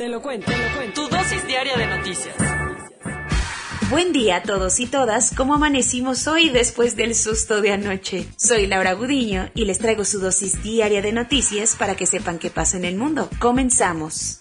Te lo cuento, te lo cuento. Tu dosis diaria de noticias. Buen día a todos y todas, ¿cómo amanecimos hoy después del susto de anoche? Soy Laura Gudiño y les traigo su dosis diaria de noticias para que sepan qué pasa en el mundo. Comenzamos.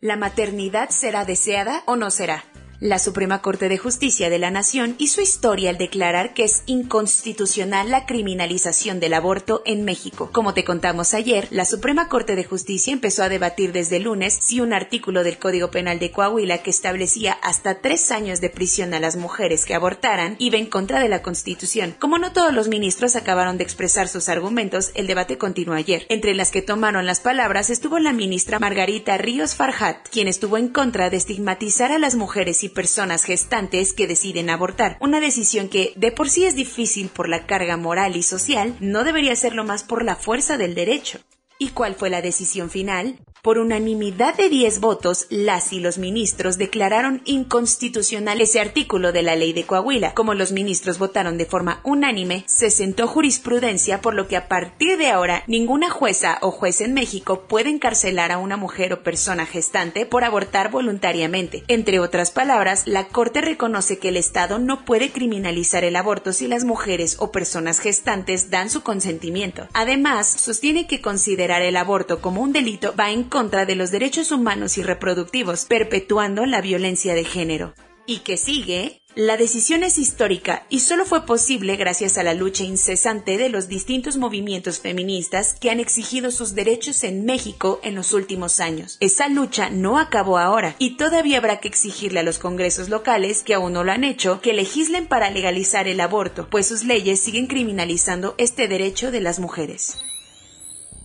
¿La maternidad será deseada o no será? La Suprema Corte de Justicia de la Nación hizo historia al declarar que es inconstitucional la criminalización del aborto en México. Como te contamos ayer, la Suprema Corte de Justicia empezó a debatir desde lunes si un artículo del Código Penal de Coahuila que establecía hasta tres años de prisión a las mujeres que abortaran iba en contra de la Constitución. Como no todos los ministros acabaron de expresar sus argumentos, el debate continuó ayer. Entre las que tomaron las palabras estuvo la ministra Margarita Ríos Farhat, quien estuvo en contra de estigmatizar a las mujeres y personas gestantes que deciden abortar, una decisión que de por sí es difícil por la carga moral y social, no debería serlo más por la fuerza del derecho. ¿Y cuál fue la decisión final? Por unanimidad de 10 votos, las y los ministros declararon inconstitucional ese artículo de la ley de Coahuila. Como los ministros votaron de forma unánime, se sentó jurisprudencia por lo que a partir de ahora ninguna jueza o juez en México puede encarcelar a una mujer o persona gestante por abortar voluntariamente. Entre otras palabras, la Corte reconoce que el Estado no puede criminalizar el aborto si las mujeres o personas gestantes dan su consentimiento. Además, sostiene que considerar el aborto como un delito va en contra de los derechos humanos y reproductivos, perpetuando la violencia de género. ¿Y que sigue? La decisión es histórica y solo fue posible gracias a la lucha incesante de los distintos movimientos feministas que han exigido sus derechos en México en los últimos años. Esa lucha no acabó ahora y todavía habrá que exigirle a los congresos locales, que aún no lo han hecho, que legislen para legalizar el aborto, pues sus leyes siguen criminalizando este derecho de las mujeres.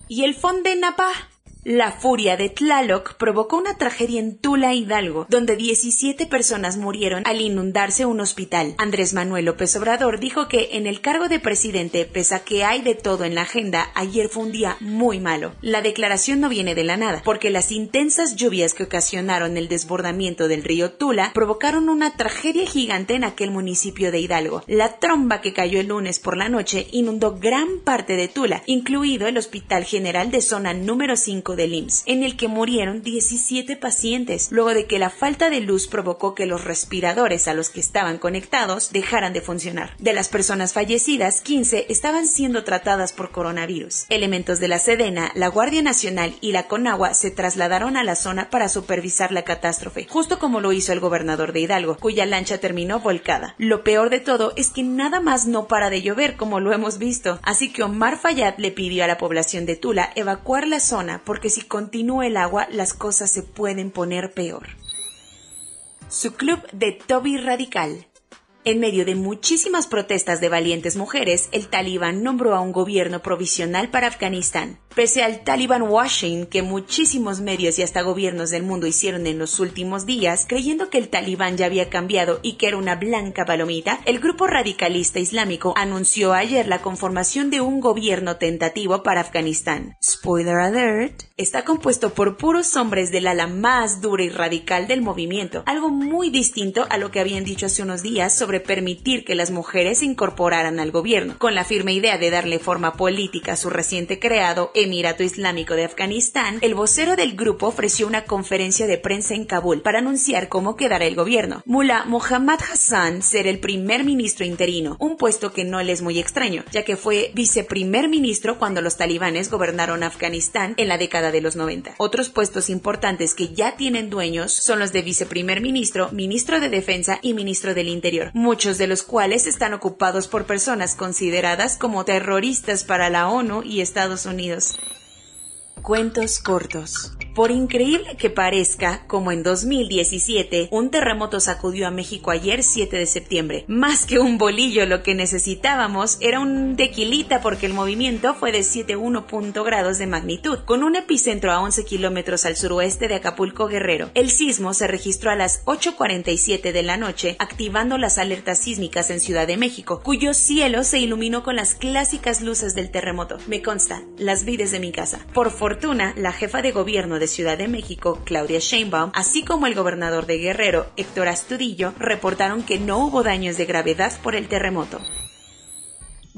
¿Y el Fonde Napa? La furia de Tlaloc provocó una tragedia en Tula Hidalgo, donde 17 personas murieron al inundarse un hospital. Andrés Manuel López Obrador dijo que en el cargo de presidente, pese a que hay de todo en la agenda, ayer fue un día muy malo. La declaración no viene de la nada, porque las intensas lluvias que ocasionaron el desbordamiento del río Tula provocaron una tragedia gigante en aquel municipio de Hidalgo. La tromba que cayó el lunes por la noche inundó gran parte de Tula, incluido el Hospital General de Zona número 5 en el que murieron 17 pacientes, luego de que la falta de luz provocó que los respiradores a los que estaban conectados dejaran de funcionar. De las personas fallecidas, 15 estaban siendo tratadas por coronavirus. Elementos de la Sedena, la Guardia Nacional y la Conagua se trasladaron a la zona para supervisar la catástrofe, justo como lo hizo el gobernador de Hidalgo, cuya lancha terminó volcada. Lo peor de todo es que nada más no para de llover, como lo hemos visto, así que Omar Fayad le pidió a la población de Tula evacuar la zona porque si continúa el agua las cosas se pueden poner peor. Su club de Toby Radical. En medio de muchísimas protestas de valientes mujeres, el talibán nombró a un gobierno provisional para Afganistán. Pese al talibán washing que muchísimos medios y hasta gobiernos del mundo hicieron en los últimos días, creyendo que el talibán ya había cambiado y que era una blanca palomita, el grupo radicalista islámico anunció ayer la conformación de un gobierno tentativo para Afganistán. Spoiler alert, está compuesto por puros hombres del ala más dura y radical del movimiento, algo muy distinto a lo que habían dicho hace unos días sobre permitir que las mujeres se incorporaran al gobierno, con la firme idea de darle forma política a su reciente creado Emirato Islámico de Afganistán, el vocero del grupo ofreció una conferencia de prensa en Kabul para anunciar cómo quedará el gobierno. Mullah Mohammad Hassan será el primer ministro interino, un puesto que no le es muy extraño, ya que fue viceprimer ministro cuando los talibanes gobernaron Afganistán en la década de los 90. Otros puestos importantes que ya tienen dueños son los de viceprimer ministro, ministro de defensa y ministro del interior, muchos de los cuales están ocupados por personas consideradas como terroristas para la ONU y Estados Unidos. Cuentos cortos. Por increíble que parezca, como en 2017, un terremoto sacudió a México ayer 7 de septiembre. Más que un bolillo, lo que necesitábamos era un tequilita porque el movimiento fue de 7.1 grados de magnitud, con un epicentro a 11 kilómetros al suroeste de Acapulco Guerrero. El sismo se registró a las 8.47 de la noche, activando las alertas sísmicas en Ciudad de México, cuyo cielo se iluminó con las clásicas luces del terremoto. Me consta, las vi desde mi casa. Por fortuna, la jefa de gobierno de Ciudad de México, Claudia Sheinbaum, así como el gobernador de Guerrero, Héctor Astudillo, reportaron que no hubo daños de gravedad por el terremoto.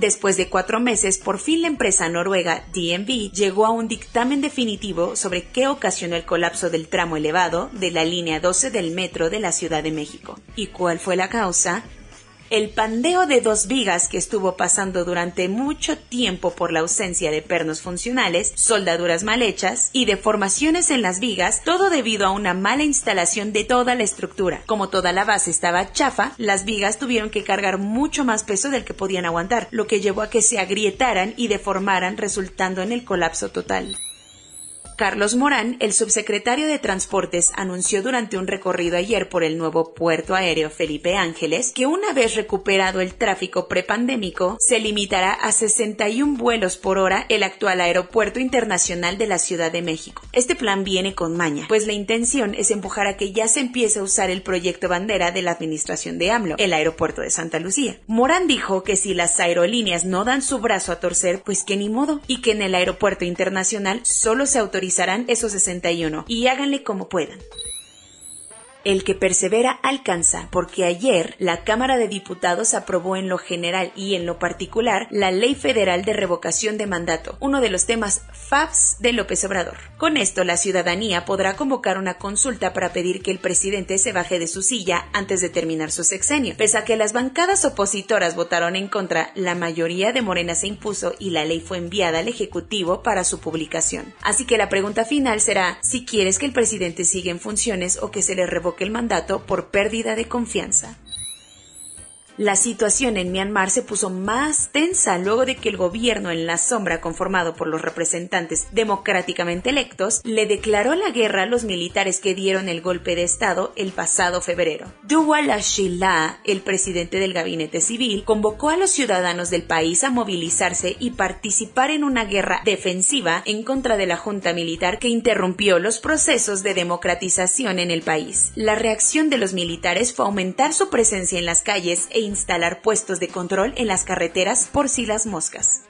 Después de cuatro meses, por fin la empresa noruega DNB llegó a un dictamen definitivo sobre qué ocasionó el colapso del tramo elevado de la línea 12 del metro de la Ciudad de México. ¿Y cuál fue la causa? El pandeo de dos vigas que estuvo pasando durante mucho tiempo por la ausencia de pernos funcionales, soldaduras mal hechas y deformaciones en las vigas, todo debido a una mala instalación de toda la estructura. Como toda la base estaba chafa, las vigas tuvieron que cargar mucho más peso del que podían aguantar, lo que llevó a que se agrietaran y deformaran resultando en el colapso total. Carlos Morán, el subsecretario de Transportes, anunció durante un recorrido ayer por el nuevo puerto aéreo Felipe Ángeles que una vez recuperado el tráfico prepandémico, se limitará a 61 vuelos por hora el actual aeropuerto internacional de la Ciudad de México. Este plan viene con maña, pues la intención es empujar a que ya se empiece a usar el proyecto bandera de la administración de AMLO, el aeropuerto de Santa Lucía. Morán dijo que si las aerolíneas no dan su brazo a torcer, pues que ni modo, y que en el aeropuerto internacional solo se autoriza esos 61 y háganle como puedan. El que persevera alcanza, porque ayer la Cámara de Diputados aprobó en lo general y en lo particular la Ley Federal de Revocación de Mandato, uno de los temas FABs de López Obrador. Con esto, la ciudadanía podrá convocar una consulta para pedir que el presidente se baje de su silla antes de terminar su sexenio. Pese a que las bancadas opositoras votaron en contra, la mayoría de Morena se impuso y la ley fue enviada al Ejecutivo para su publicación. Así que la pregunta final será si quieres que el presidente siga en funciones o que se le revoque el mandato por pérdida de confianza. La situación en Myanmar se puso más tensa luego de que el gobierno en la sombra conformado por los representantes democráticamente electos le declaró la guerra a los militares que dieron el golpe de Estado el pasado febrero. Duwala Shila, el presidente del gabinete civil, convocó a los ciudadanos del país a movilizarse y participar en una guerra defensiva en contra de la junta militar que interrumpió los procesos de democratización en el país. La reacción de los militares fue aumentar su presencia en las calles e instalar puestos de control en las carreteras por si las moscas.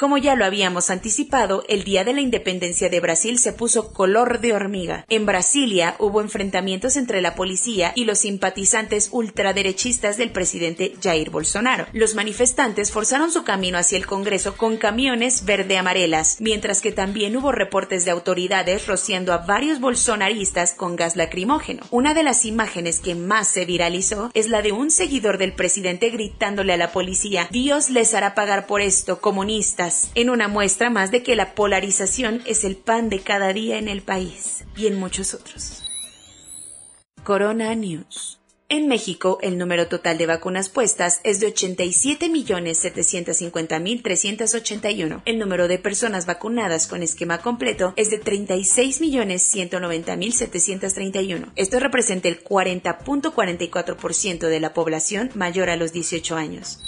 Como ya lo habíamos anticipado, el día de la independencia de Brasil se puso color de hormiga. En Brasilia hubo enfrentamientos entre la policía y los simpatizantes ultraderechistas del presidente Jair Bolsonaro. Los manifestantes forzaron su camino hacia el Congreso con camiones verde-amarelas, mientras que también hubo reportes de autoridades rociando a varios bolsonaristas con gas lacrimógeno. Una de las imágenes que más se viralizó es la de un seguidor del presidente gritándole a la policía Dios les hará pagar por esto, comunistas en una muestra más de que la polarización es el pan de cada día en el país y en muchos otros. Corona News. En México, el número total de vacunas puestas es de 87.750.381. El número de personas vacunadas con esquema completo es de 36.190.731. Esto representa el 40.44% de la población mayor a los 18 años.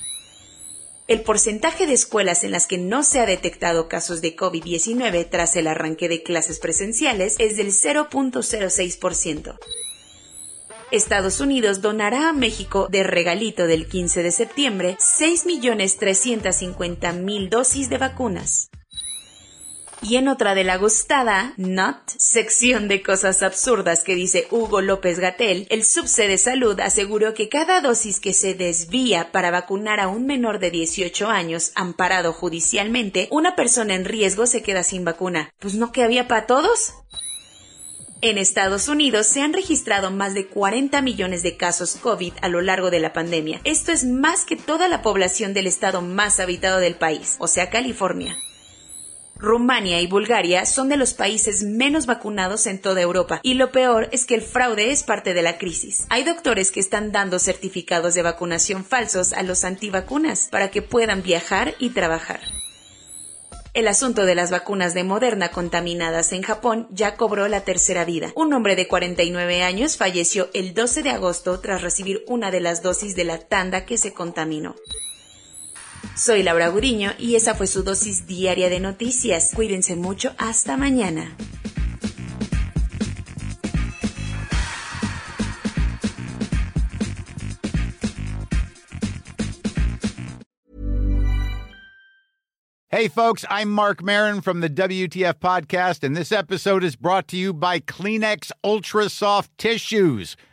El porcentaje de escuelas en las que no se ha detectado casos de COVID-19 tras el arranque de clases presenciales es del 0.06%. Estados Unidos donará a México de regalito del 15 de septiembre 6.350.000 dosis de vacunas. Y en otra de la gustada, Not, sección de cosas absurdas que dice Hugo López Gatel, el subse de salud aseguró que cada dosis que se desvía para vacunar a un menor de 18 años amparado judicialmente, una persona en riesgo se queda sin vacuna. Pues no que había para todos. En Estados Unidos se han registrado más de 40 millones de casos COVID a lo largo de la pandemia. Esto es más que toda la población del estado más habitado del país, o sea, California. Rumania y Bulgaria son de los países menos vacunados en toda Europa y lo peor es que el fraude es parte de la crisis. Hay doctores que están dando certificados de vacunación falsos a los antivacunas para que puedan viajar y trabajar. El asunto de las vacunas de Moderna contaminadas en Japón ya cobró la tercera vida. Un hombre de 49 años falleció el 12 de agosto tras recibir una de las dosis de la tanda que se contaminó. Soy Laura Guriño y esa fue su dosis diaria de noticias. Cuídense mucho, hasta mañana. Hey, folks, I'm Mark Marin from the WTF Podcast, and this episode is brought to you by Kleenex Ultra Soft Tissues